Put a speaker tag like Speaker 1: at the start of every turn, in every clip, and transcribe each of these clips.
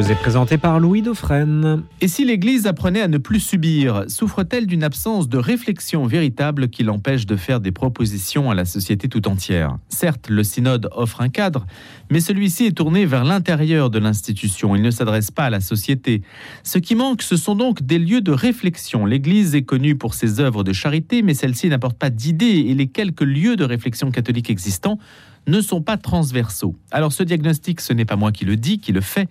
Speaker 1: vous est présenté par Louis Dauphren.
Speaker 2: Et si l'Église apprenait à ne plus subir, souffre-t-elle d'une absence de réflexion véritable qui l'empêche de faire des propositions à la société tout entière? Certes, le synode offre un cadre, mais celui-ci est tourné vers l'intérieur de l'institution. Il ne s'adresse pas à la société. Ce qui manque, ce sont donc des lieux de réflexion. L'Église est connue pour ses œuvres de charité, mais celle-ci n'apporte pas d'idées et les quelques lieux de réflexion catholique existants ne sont pas transversaux. Alors ce diagnostic, ce n'est pas moi qui le dis, qui le fait,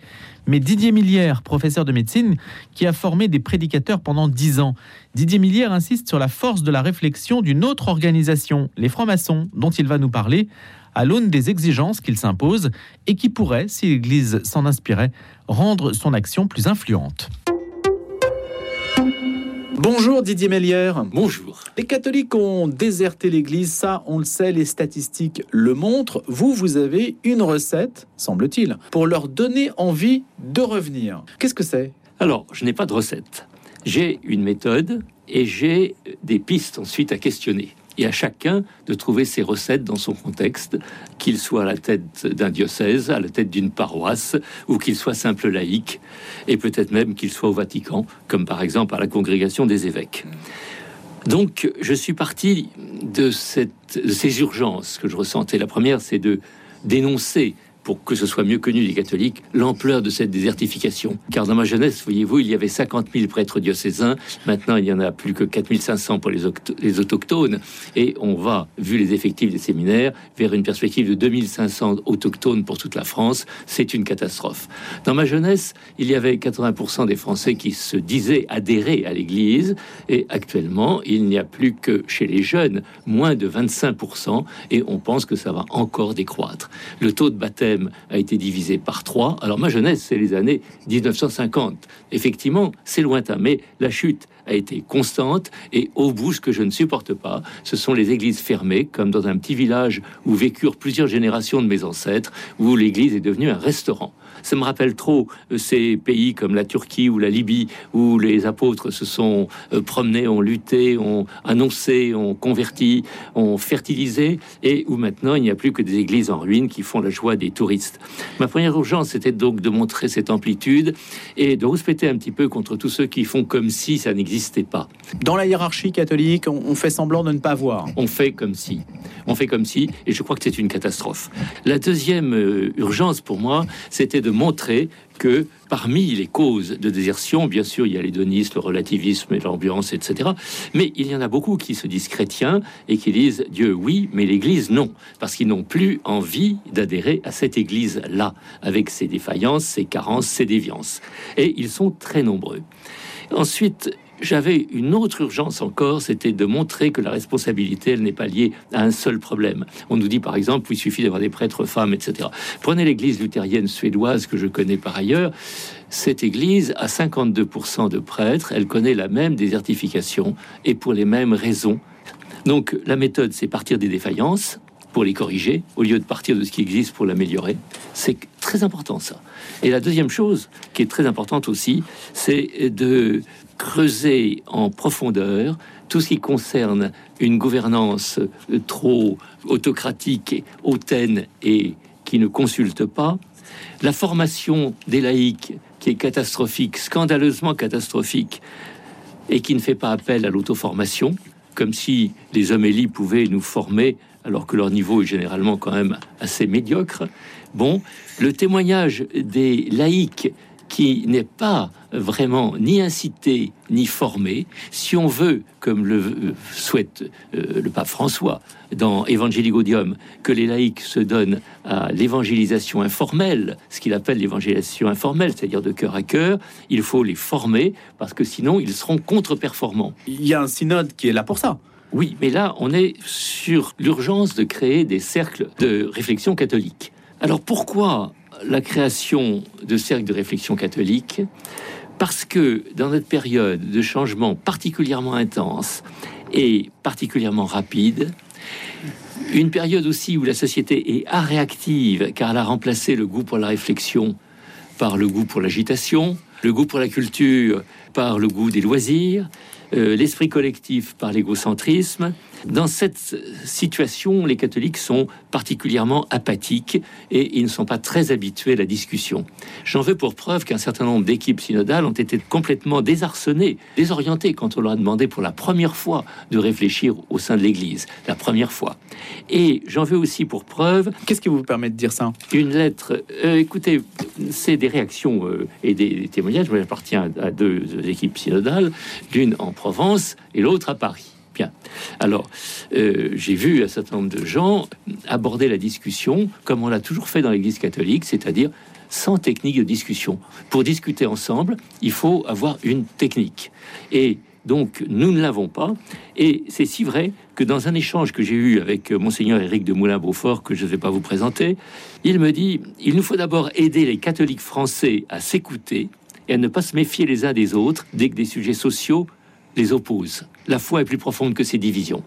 Speaker 2: mais Didier Millière, professeur de médecine, qui a formé des prédicateurs pendant dix ans. Didier Millière insiste sur la force de la réflexion d'une autre organisation, les francs-maçons, dont il va nous parler, à l'aune des exigences qu'il s'impose et qui pourrait, si l'Église s'en inspirait, rendre son action plus influente. Bonjour Didier Mélière.
Speaker 3: Bonjour.
Speaker 2: Les catholiques ont déserté l'Église, ça on le sait, les statistiques le montrent. Vous, vous avez une recette, semble-t-il, pour leur donner envie de revenir. Qu'est-ce que c'est?
Speaker 3: Alors, je n'ai pas de recette. J'ai une méthode et j'ai des pistes ensuite à questionner et à chacun de trouver ses recettes dans son contexte, qu'il soit à la tête d'un diocèse, à la tête d'une paroisse, ou qu'il soit simple laïque, et peut-être même qu'il soit au Vatican, comme par exemple à la congrégation des évêques. Donc, je suis parti de, de ces urgences que je ressentais. La première, c'est de dénoncer pour que ce soit mieux connu des catholiques, l'ampleur de cette désertification. Car dans ma jeunesse, voyez-vous, il y avait 50 000 prêtres diocésains. Maintenant, il y en a plus que 4 500 pour les, les autochtones. Et on va, vu les effectifs des séminaires, vers une perspective de 2500 autochtones pour toute la France. C'est une catastrophe. Dans ma jeunesse, il y avait 80% des Français qui se disaient adhérer à l'Église. Et actuellement, il n'y a plus que chez les jeunes, moins de 25%. Et on pense que ça va encore décroître. Le taux de baptême a été divisé par trois. Alors ma jeunesse, c'est les années 1950. Effectivement, c'est lointain, mais la chute a été constante et au bout, ce que je ne supporte pas, ce sont les églises fermées, comme dans un petit village où vécurent plusieurs générations de mes ancêtres, où l'église est devenue un restaurant. Ça me rappelle trop euh, ces pays comme la Turquie ou la Libye, où les apôtres se sont euh, promenés, ont lutté, ont annoncé, ont converti, ont fertilisé, et où maintenant il n'y a plus que des églises en ruine qui font la joie des touristes. Ma première urgence, c'était donc de montrer cette amplitude et de respecter un petit peu contre tous ceux qui font comme si ça n'existait pas.
Speaker 2: Dans la hiérarchie catholique, on fait semblant de ne pas voir.
Speaker 3: On fait comme si. On fait comme si, et je crois que c'est une catastrophe. La deuxième euh, urgence pour moi, c'était de montrer que parmi les causes de désertion, bien sûr, il y a l'hédonisme, le relativisme et l'ambiance, etc. Mais il y en a beaucoup qui se disent chrétiens et qui disent Dieu oui, mais l'Église non, parce qu'ils n'ont plus envie d'adhérer à cette Église-là, avec ses défaillances, ses carences, ses déviances. Et ils sont très nombreux. Ensuite, j'avais une autre urgence encore, c'était de montrer que la responsabilité, elle n'est pas liée à un seul problème. On nous dit par exemple, il suffit d'avoir des prêtres femmes, etc. Prenez l'église luthérienne suédoise que je connais par ailleurs. Cette église a 52% de prêtres, elle connaît la même désertification et pour les mêmes raisons. Donc la méthode, c'est partir des défaillances pour les corriger, au lieu de partir de ce qui existe pour l'améliorer. C'est très important ça. Et la deuxième chose qui est très importante aussi, c'est de creuser en profondeur tout ce qui concerne une gouvernance trop autocratique, hautaine et qui ne consulte pas, la formation des laïcs qui est catastrophique, scandaleusement catastrophique, et qui ne fait pas appel à l'auto-formation, comme si les homélies pouvaient nous former alors que leur niveau est généralement quand même assez médiocre. Bon, le témoignage des laïcs qui n'est pas vraiment ni incité ni formé, si on veut, comme le souhaite euh, le pape François dans Evangelii Gaudium, que les laïcs se donnent à l'évangélisation informelle, ce qu'il appelle l'évangélisation informelle, c'est-à-dire de cœur à cœur, il faut les former parce que sinon ils seront contre-performants.
Speaker 2: Il y a un synode qui est là pour ça.
Speaker 3: Oui, mais là, on est sur l'urgence de créer des cercles de réflexion catholique. Alors pourquoi la création de cercles de réflexion catholique parce que dans notre période de changement particulièrement intense et particulièrement rapide, une période aussi où la société est réactive car elle a remplacé le goût pour la réflexion par le goût pour l'agitation, le goût pour la culture par le goût des loisirs, euh, l'esprit collectif par l'égocentrisme. Dans cette situation, les catholiques sont particulièrement apathiques et ils ne sont pas très habitués à la discussion. J'en veux pour preuve qu'un certain nombre d'équipes synodales ont été complètement désarçonnées, désorientées quand on leur a demandé pour la première fois de réfléchir au sein de l'Église, la première fois. Et j'en veux aussi pour preuve...
Speaker 2: Qu'est-ce qui vous permet de dire ça?
Speaker 3: Une lettre... Euh, écoutez, c'est des réactions euh, et des, témoignages. J'appartiens à deux équipes synodales, l'une en Provence et l'autre à Paris. Alors, euh, j'ai vu un certain nombre de gens aborder la discussion comme on l'a toujours fait dans l'Église catholique, c'est-à-dire sans technique de discussion. Pour discuter ensemble, il faut avoir une technique. Et donc, nous ne l'avons pas. Et c'est si vrai que dans un échange que j'ai eu avec Monseigneur Éric de Moulin-Beaufort, que je ne vais pas vous présenter, il me dit il nous faut d'abord aider les catholiques français à s'écouter et à ne pas se méfier les uns des autres dès que des sujets sociaux les opposent. La foi est plus profonde que ces divisions.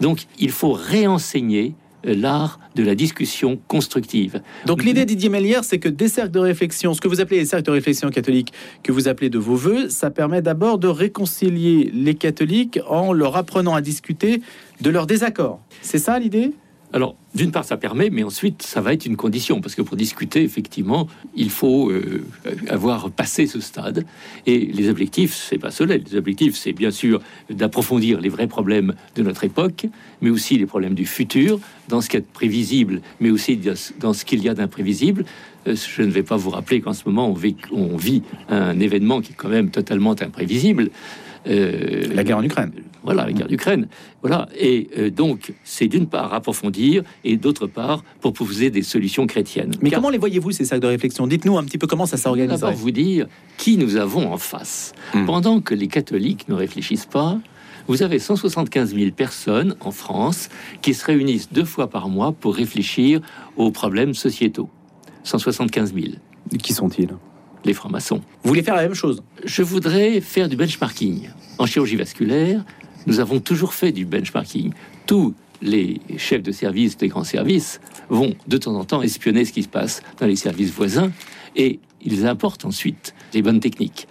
Speaker 3: Donc, il faut réenseigner euh, l'art de la discussion constructive.
Speaker 2: Donc l'idée Didier Mélière, c'est que des cercles de réflexion, ce que vous appelez les cercles de réflexion catholiques, que vous appelez de vos voeux, ça permet d'abord de réconcilier les catholiques en leur apprenant à discuter de leurs désaccords. C'est ça l'idée?
Speaker 3: Alors, d'une part, ça permet, mais ensuite, ça va être une condition, parce que pour discuter, effectivement, il faut euh, avoir passé ce stade. Et les objectifs, c'est pas cela. Les objectifs, c'est bien sûr d'approfondir les vrais problèmes de notre époque, mais aussi les problèmes du futur, dans ce qui est prévisible, mais aussi dans ce qu'il y a d'imprévisible. Euh, je ne vais pas vous rappeler qu'en ce moment, on vit, on vit un événement qui est quand même totalement imprévisible.
Speaker 2: Euh, la guerre en Ukraine.
Speaker 3: Voilà, la guerre d'Ukraine. Voilà. Et euh, donc, c'est d'une part approfondir et d'autre part proposer des solutions chrétiennes.
Speaker 2: Mais comment les voyez-vous, ces sacs de réflexion? Dites-nous un petit peu comment ça s'organise.
Speaker 3: D'abord, vous dire qui nous avons en face. Hmm. Pendant que les catholiques ne réfléchissent pas, vous avez 175 000 personnes en France qui se réunissent deux fois par mois pour réfléchir aux problèmes sociétaux. 175 000.
Speaker 2: Qui sont-ils?
Speaker 3: Les francs-maçons.
Speaker 2: Vous voulez faire la même chose?
Speaker 3: Je voudrais faire du benchmarking. En chirurgie vasculaire, nous avons toujours fait du benchmarking. Tous les chefs de service des grands services vont de temps en temps espionner ce qui se passe dans les services voisins et ils importent ensuite les bonnes techniques.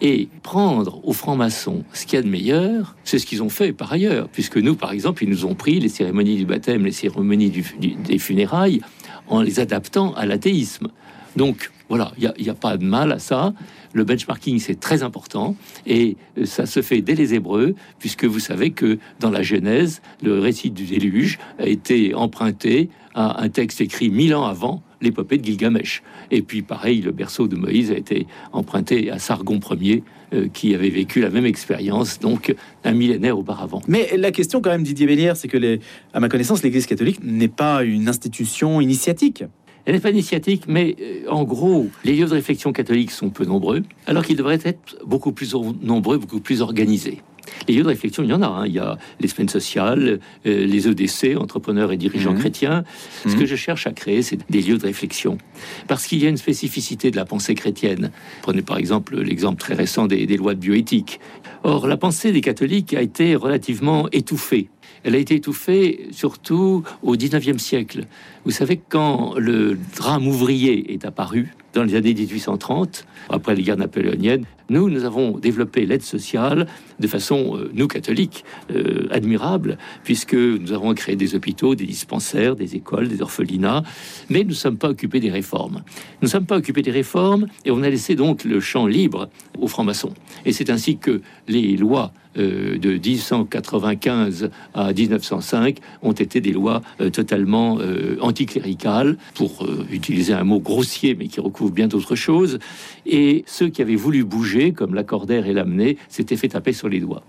Speaker 3: Et prendre aux francs-maçons ce qu'il y a de meilleur, c'est ce qu'ils ont fait par ailleurs, puisque nous, par exemple, ils nous ont pris les cérémonies du baptême, les cérémonies des funérailles, en les adaptant à l'athéisme. Donc voilà, il n'y a, pas de mal à ça. Le benchmarking, c'est très important et euh, ça se fait dès les Hébreux, puisque vous savez que dans la Genèse, le récit du déluge a été emprunté à un texte écrit mille ans avant l'épopée de Gilgamesh. Et puis, pareil, le berceau de Moïse a été emprunté à Sargon Ier, euh, qui avait vécu la même expérience, donc un millénaire auparavant.
Speaker 2: Mais la question, quand même, Didier Bélière, c'est que, à ma connaissance, l'Église catholique n'est pas une institution initiatique.
Speaker 3: Elle n'est pas initiatique, mais euh, en gros, les lieux de réflexion catholiques sont peu nombreux, alors qu'ils devraient être beaucoup plus nombreux, beaucoup plus organisés. Les lieux de réflexion, il y en a. Hein. Il y a les semaines sociales, euh, les EDC, entrepreneurs et dirigeants mmh. chrétiens. Ce que mmh. je cherche à créer, c'est des lieux de réflexion. Parce qu'il y a une spécificité de la pensée chrétienne. Prenez par exemple l'exemple très récent des, des lois de bioéthique. Or, la pensée des catholiques a été relativement étouffée elle a été étouffée surtout au 19e siècle. Vous savez, quand le drame ouvrier est apparu, dans les années 1830, après les guerres napoléoniennes, nous, nous avons développé l'aide sociale de façon, euh, nous catholiques, euh, admirable, puisque nous avons créé des hôpitaux, des dispensaires, des écoles, des orphelinats, mais nous ne sommes pas occupés des réformes. Nous ne sommes pas occupés des réformes et on a laissé donc le champ libre aux francs-maçons. Et c'est ainsi que les lois euh, de 1895 à 1905 ont été des lois totalement anticléricales, pour utiliser un mot grossier mais qui recouvre bien d'autres choses. Et ceux qui avaient voulu bouger, comme l'accordaire et l'amener, s'étaient fait taper sur les doigts.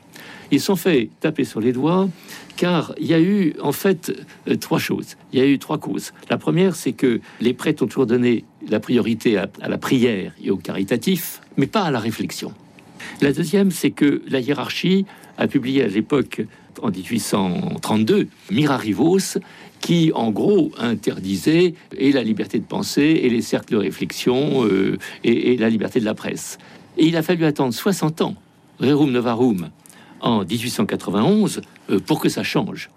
Speaker 3: Ils sont fait taper sur les doigts car il y a eu en fait trois choses. Il y a eu trois causes. La première, c'est que les prêtres ont toujours donné la priorité à la prière et au caritatif, mais pas à la réflexion. La deuxième, c'est que la hiérarchie a publié à l'époque, en 1832, Mirarivos, qui en gros interdisait et la liberté de penser et les cercles de réflexion euh, et, la liberté de la presse. Et il a fallu attendre 60 ans, Rerum Novarum, en 1891, euh, pour que ça change.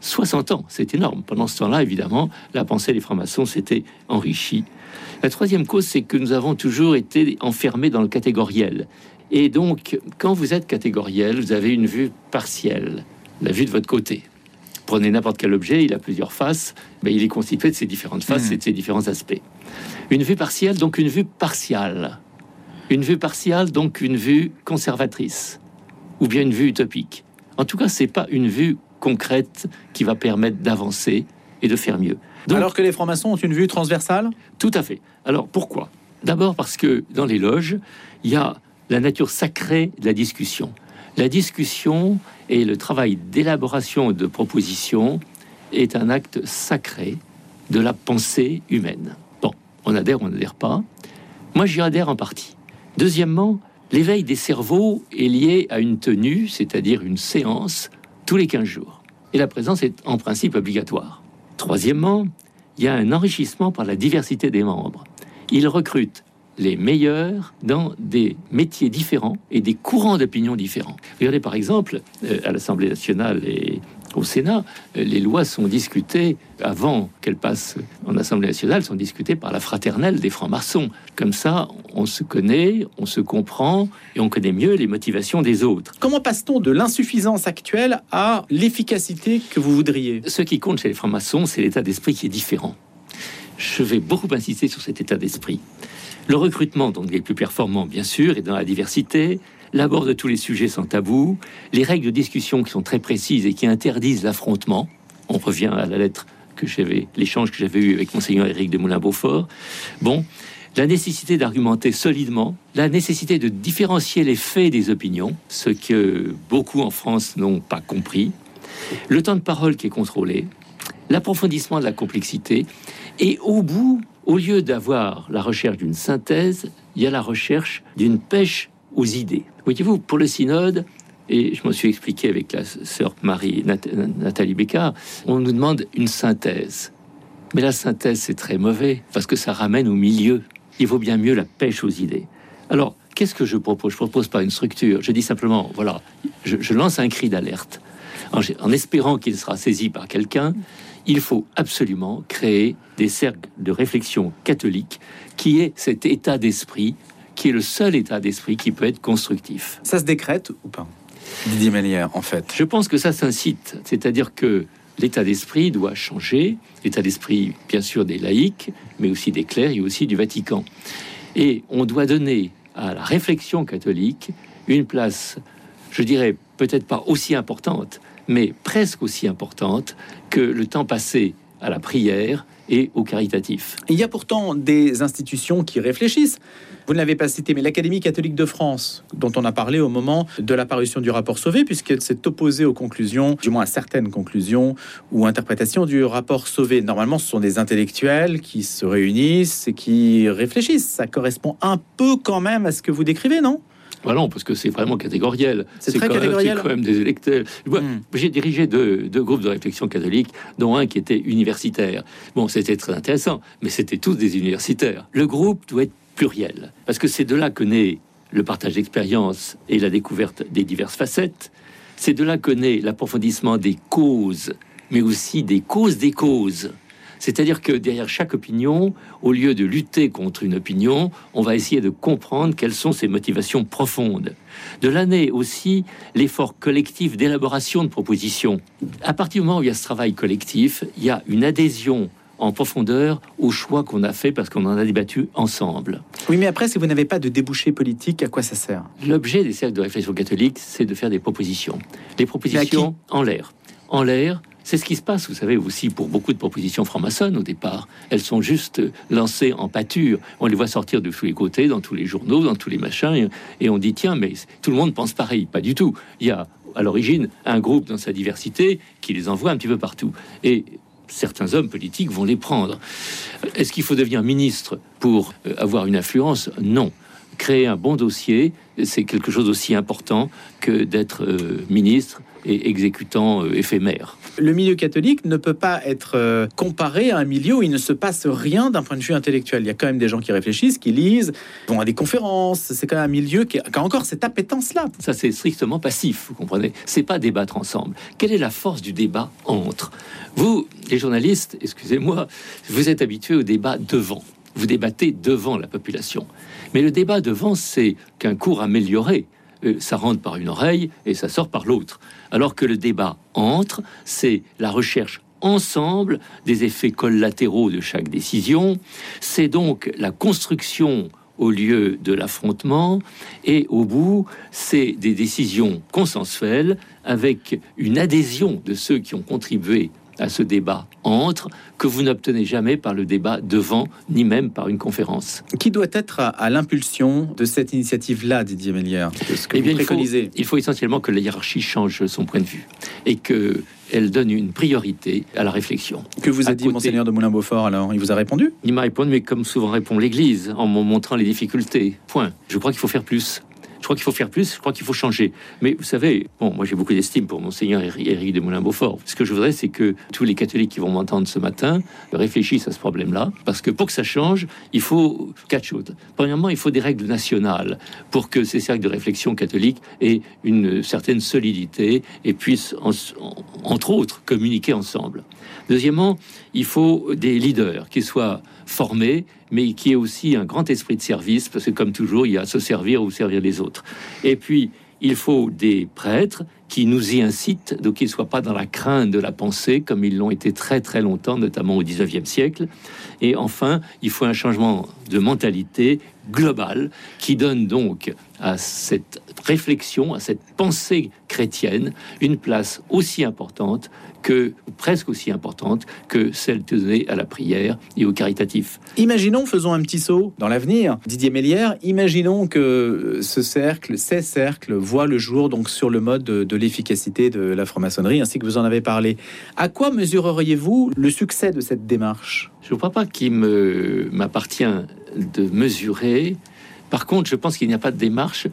Speaker 3: 60 ans, c'est énorme. Pendant ce temps-là, évidemment, la pensée des francs-maçons s'était enrichie. La troisième cause, c'est que nous avons toujours été enfermés dans le catégoriel. Et donc, quand vous êtes catégoriel, vous avez une vue partielle, la vue de votre côté. Prenez n'importe quel objet, il a plusieurs faces, mais il est constitué de ces différentes faces et de ces différents aspects. Une vue partielle, donc une vue partiale. Une vue partiale, donc une vue conservatrice, ou bien une vue utopique. En tout cas, c'est pas une vue concrète qui va permettre d'avancer et de faire mieux. Donc,
Speaker 2: Alors que les francs-maçons ont une vue transversale?
Speaker 3: Tout à fait. Alors pourquoi? D'abord parce que dans les loges, il y a la nature sacrée de la discussion. La discussion et le travail d'élaboration de propositions est un acte sacré de la pensée humaine. Bon, on adhère, on n'adhère pas. Moi, j'y adhère en partie. Deuxièmement, l'éveil des cerveaux est lié à une tenue, c'est-à-dire une séance, tous les 15 jours. Et la présence est en principe obligatoire. Troisièmement, il y a un enrichissement par la diversité des membres. Ils recrutent les meilleurs dans des métiers différents et des courants d'opinion différents. Regardez par exemple, euh, à l'Assemblée nationale et au Sénat, euh, les lois sont discutées avant qu'elles passent en Assemblée nationale, sont discutées par la fraternelle des francs-maçons. Comme ça, on se connaît, on se comprend et on connaît mieux les motivations des autres.
Speaker 2: Comment passe-t-on de l'insuffisance actuelle à l'efficacité que vous voudriez?
Speaker 3: Ce qui compte chez les francs-maçons, c'est l'état d'esprit qui est différent. Je vais beaucoup insister sur cet état d'esprit. Le recrutement, donc les plus performants, bien sûr, est dans la diversité. L'abord de tous les sujets sans tabou. Les règles de discussion qui sont très précises et qui interdisent l'affrontement. On revient à la lettre que j'avais, l'échange que j'avais eu avec Monseigneur Éric de Moulin-Beaufort. Bon, la nécessité d'argumenter solidement, la nécessité de différencier les faits des opinions, ce que beaucoup en France n'ont pas compris, le temps de parole qui est contrôlé, l'approfondissement de la complexité, et au bout, au lieu d'avoir la recherche d'une synthèse, il y a la recherche d'une pêche aux idées. Voyez-vous, pour le synode, et je m'en suis expliqué avec la sœur Marie Nat- Nathalie Bécard, on nous demande une synthèse. Mais la synthèse, c'est très mauvais, parce que ça ramène au milieu. Il vaut bien mieux la pêche aux idées. Alors, qu'est-ce que je propose? Je propose pas une structure. Je dis simplement, voilà, je, lance un cri d'alerte. En espérant qu'il sera saisi par quelqu'un, il faut absolument créer des cercles de réflexion catholique qui est cet état d'esprit, qui est le seul état d'esprit qui peut être constructif.
Speaker 2: Ça se décrète ou pas
Speaker 4: Didier Mélière, en fait?
Speaker 3: Je pense que ça s'incite, c'est-à-dire que l'état d'esprit doit changer, l'état d'esprit bien sûr des laïcs, mais aussi des clercs et aussi du Vatican. Et on doit donner à la réflexion catholique une place, je dirais peut-être pas aussi importante, mais presque aussi importante que le temps passé à la prière et au caritatif.
Speaker 2: Il y a pourtant des institutions qui réfléchissent. Vous ne l'avez pas cité, mais l'Académie catholique de France, dont on a parlé au moment de la parution du rapport Sauvé, puisqu'elle s'est opposée aux conclusions, du moins à certaines conclusions ou interprétations du rapport Sauvé. Normalement, ce sont des intellectuels qui se réunissent et qui réfléchissent. Ça correspond un peu quand même à ce que vous décrivez, non?
Speaker 3: Voilà, parce que c'est vraiment catégoriel.
Speaker 2: C'est très
Speaker 3: quand quand même des électeurs.
Speaker 2: Hmm.
Speaker 3: J'ai dirigé deux, deux groupes de réflexion catholique, dont un qui était universitaire. Bon, c'était très intéressant, mais c'était tous des universitaires. Le groupe doit être pluriel, parce que c'est de là que naît le partage d'expérience et la découverte des diverses facettes. C'est de là que naît l'approfondissement des causes, mais aussi des causes des causes. C'est-à-dire que derrière chaque opinion, au lieu de lutter contre une opinion, on va essayer de comprendre quelles sont ses motivations profondes. De naît aussi l'effort collectif d'élaboration de propositions. À partir du moment où il y a ce travail collectif, il y a une adhésion en profondeur au choix qu'on a fait parce qu'on en a débattu ensemble.
Speaker 2: Oui, mais après, si vous n'avez pas de débouché politique, à quoi ça sert?
Speaker 3: L'objet des cercles de réflexion catholique, c'est de faire des propositions. Les propositions en l'air. En l'air, c'est ce qui se passe, vous savez, aussi pour beaucoup de propositions franc-maçonnes au départ. Elles sont juste lancées en pâture. On les voit sortir de tous les côtés, dans tous les journaux, dans tous les machins, et, on dit tiens, mais tout le monde pense pareil. Pas du tout. Il y a à l'origine un groupe dans sa diversité qui les envoie un petit peu partout. Et certains hommes politiques vont les prendre. Est-ce qu'il faut devenir ministre pour euh, avoir une influence? Non. Créer un bon dossier, c'est quelque chose aussi important que d'être euh, ministre et exécutant euh, éphémère.
Speaker 2: Le milieu catholique ne peut pas être euh, comparé à un milieu où il ne se passe rien d'un point de vue intellectuel. Il y a quand même des gens qui réfléchissent, qui lisent, vont à des conférences. C'est quand même un milieu qui a, encore cette appétence-là.
Speaker 3: Ça, c'est strictement passif, vous comprenez C'est pas débattre ensemble. Quelle est la force du débat entre Vous, les journalistes, excusez-moi, vous êtes habitués au débat devant. vous débattez devant la population. Mais le débat devant, c'est qu'un cours amélioré. Euh, ça rentre par une oreille et ça sort par l'autre. Alors que le débat entre, c'est la recherche ensemble des effets collatéraux de chaque décision. C'est donc la construction au lieu de l'affrontement. Et au bout, c'est des décisions consensuelles avec une adhésion de ceux qui ont contribué à ce débat entre que vous n'obtenez jamais par le débat devant, ni même par une conférence.
Speaker 2: Qui doit être à, l'impulsion de cette initiative-là, Didier Mélière ce que
Speaker 3: eh bien, il, faut, il faut essentiellement que la hiérarchie change son point de vue et que elle donne une priorité à la réflexion.
Speaker 2: Que vous a dit Monseigneur de Moulin-Beaufort alors? Il vous a répondu?
Speaker 3: Il m'a répondu, mais comme souvent répond l'Église, en me montrant les difficultés. Point. Je crois qu'il faut faire plus. Crois qu'il faut faire plus, je crois qu'il faut changer. Mais vous savez, bon, moi j'ai beaucoup d'estime pour Monseigneur Éric de Moulin-Beaufort. Ce que je voudrais, c'est que tous les catholiques qui vont m'entendre ce matin réfléchissent à ce problème-là. Parce que pour que ça change, il faut quatre choses. Premièrement, il faut des règles nationales pour que ces cercles de réflexion catholiques aient une certaine solidité et puissent, entre autres, communiquer ensemble. Deuxièmement, il faut des leaders qui soient formés, mais qui aient aussi un grand esprit de service, parce que comme toujours, il y a se servir ou servir les autres. Et puis, il faut des prêtres qui nous y incitent, donc qu'ils ne soient pas dans la crainte de la pensée, comme ils l'ont été très très longtemps, notamment au 19e siècle. Et enfin, il faut un changement de mentalité globale qui donne donc à cette réflexion, à cette pensée chrétienne, une place aussi importante que, presque aussi importante que celle donnée à la prière et au caritatif.
Speaker 2: Imaginons, faisons un petit saut dans l'avenir. Didier Mélière, imaginons que ce cercle, ces cercles, voient le jour donc sur le mode de, l'efficacité de la franc-maçonnerie, ainsi que vous en avez parlé. À quoi mesureriez-vous le succès de cette démarche?
Speaker 3: Je ne crois pas qu'il m'appartient de mesurer. Par contre, je pense qu'il n'y a pas de démarche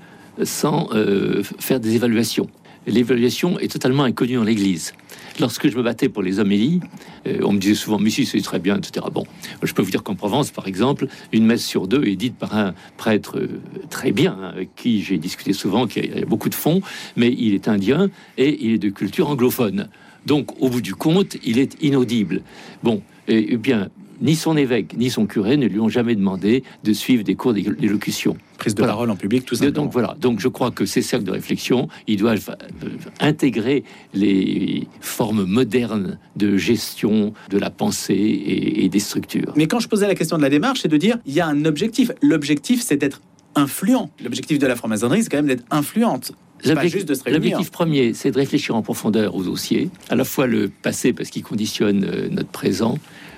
Speaker 3: sans euh, faire des évaluations. L'évaluation est totalement inconnue dans l'Église. Lorsque je me battais pour les homélies, euh, on me disait souvent, mais si, c'est très bien, etc. Bon, je peux vous dire qu'en Provence, par exemple, une messe sur deux est dite par un prêtre euh, très bien, hein, avec qui j'ai discuté souvent, qui a, beaucoup de fonds, mais il est indien et il est de culture anglophone. Donc, au bout du compte, il est inaudible. Bon, et, bien, ni son évêque ni son curé ne lui ont jamais demandé de suivre des cours d'élocution.
Speaker 2: Prise de parole en public, tout ça.
Speaker 3: Donc voilà. Donc je crois que ces cercles de réflexion, ils doivent euh, intégrer les formes modernes de gestion de la pensée et, des structures.
Speaker 2: Mais quand je posais la question de la démarche, c'est de dire il y a un objectif. L'objectif, c'est d'être influent. L'objectif de la franc-maçonnerie, c'est quand même d'être influente.
Speaker 3: L'objectif premier, c'est de réfléchir en profondeur au dossier, à la fois le passé parce qu'il conditionne euh, notre présent,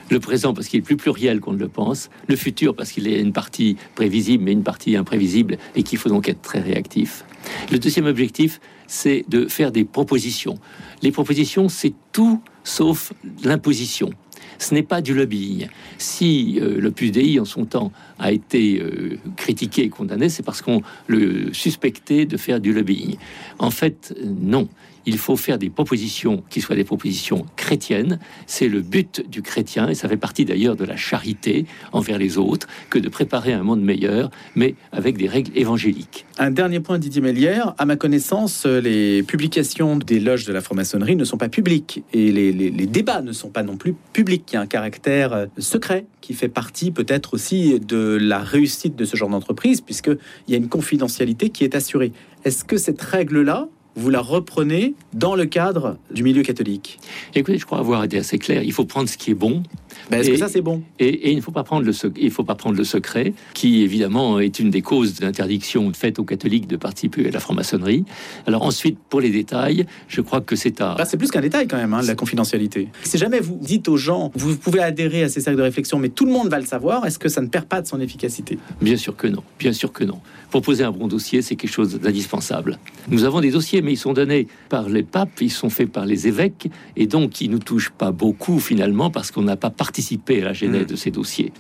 Speaker 3: le présent parce qu'il est plus pluriel qu'on ne le pense, le futur parce qu'il est une partie prévisible mais une partie imprévisible et qu'il faut donc être très réactif. Le deuxième objectif, c'est de faire des propositions. Les propositions, c'est tout sauf l'imposition. Ce n'est pas du lobbying. Si euh, le PUDI, en son temps, a été euh, critiqué et condamné, c'est parce qu'on le suspectait de faire du lobbying. En fait, non il faut faire des propositions qui soient des propositions chrétiennes. C'est le but du chrétien, et ça fait partie d'ailleurs de la charité envers les autres, que de préparer un monde meilleur, mais avec des règles évangéliques.
Speaker 2: Un dernier point, Didier Mélière. À ma connaissance, les publications des loges de la franc-maçonnerie ne sont pas publiques, et les, les débats ne sont pas non plus publics. Il y a un caractère euh, secret qui fait partie peut-être aussi de la réussite de ce genre d'entreprise, puisqu'il y a une confidentialité qui est assurée. Est-ce que cette règle-là, vous la reprenez dans le cadre du milieu catholique
Speaker 3: Écoutez, je crois avoir été assez clair. Il faut prendre ce qui est bon.
Speaker 2: Ben, est-ce que ça c'est bon?
Speaker 3: et, il ne faut pas prendre le il faut pas prendre le secret, qui évidemment est une des causes d'interdiction faite aux catholiques de participer à la franc-maçonnerie. Alors ensuite, pour les détails, je crois que c'est à.
Speaker 2: Bah, c'est plus qu'un détail quand même, hein, la confidentialité. Si jamais vous dites aux gens, vous pouvez adhérer à ces cercles de réflexion, mais tout le monde va le savoir, est-ce que ça ne perd pas de son efficacité?
Speaker 3: Bien sûr que non. Bien sûr que non. Proposer un bon dossier, c'est quelque chose d'indispensable. Nous avons des dossiers, mais ils sont donnés par les papes, ils sont faits par les évêques, et donc ils nous touchent pas beaucoup finalement parce qu'on n'a pas participé à la genèse mm. de ces dossiers.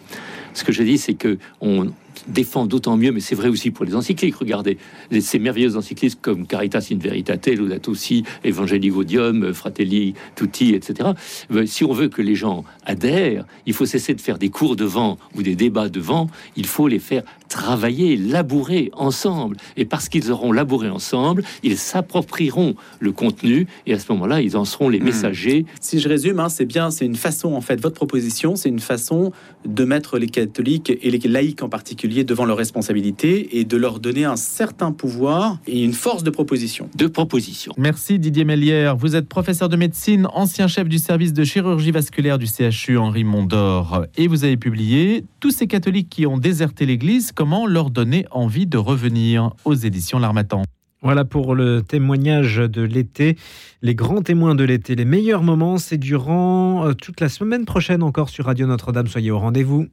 Speaker 3: Ce que je dis, c'est que on défend d'autant mieux, mais c'est vrai aussi pour les encycliques. Regardez ces merveilleuses encycliques comme Caritas in Veritate, Laudato Si, Evangelii Gaudium, Fratelli Tutti, etc. Euh, si on veut que les gens adhèrent, il faut cesser de faire des cours devant ou des débats devant. Il faut les faire travailler, labourer ensemble. Et parce qu'ils auront labouré ensemble, ils s'approprieront le contenu et à ce moment-là, ils en seront les hmm. messagers.
Speaker 2: Si je résume, hein, c'est bien, c'est une façon, en fait, votre proposition, c'est une façon de mettre les catholiques et les laïcs en particulier devant leurs responsabilités et de leur donner un certain pouvoir et une force de proposition.
Speaker 3: De proposition.
Speaker 5: Merci Didier Mélière. Vous êtes professeur de médecine, ancien chef du service de chirurgie vasculaire du CHU Henri Mondor et vous avez publié Tous ces catholiques qui ont déserté l'Église, comment leur donner envie de revenir aux éditions L'Armatan.
Speaker 1: Voilà pour le témoignage de l'été, les grands témoins de l'été, les meilleurs moments, c'est durant euh, toute la semaine prochaine encore sur Radio Notre-Dame. Soyez au rendez-vous.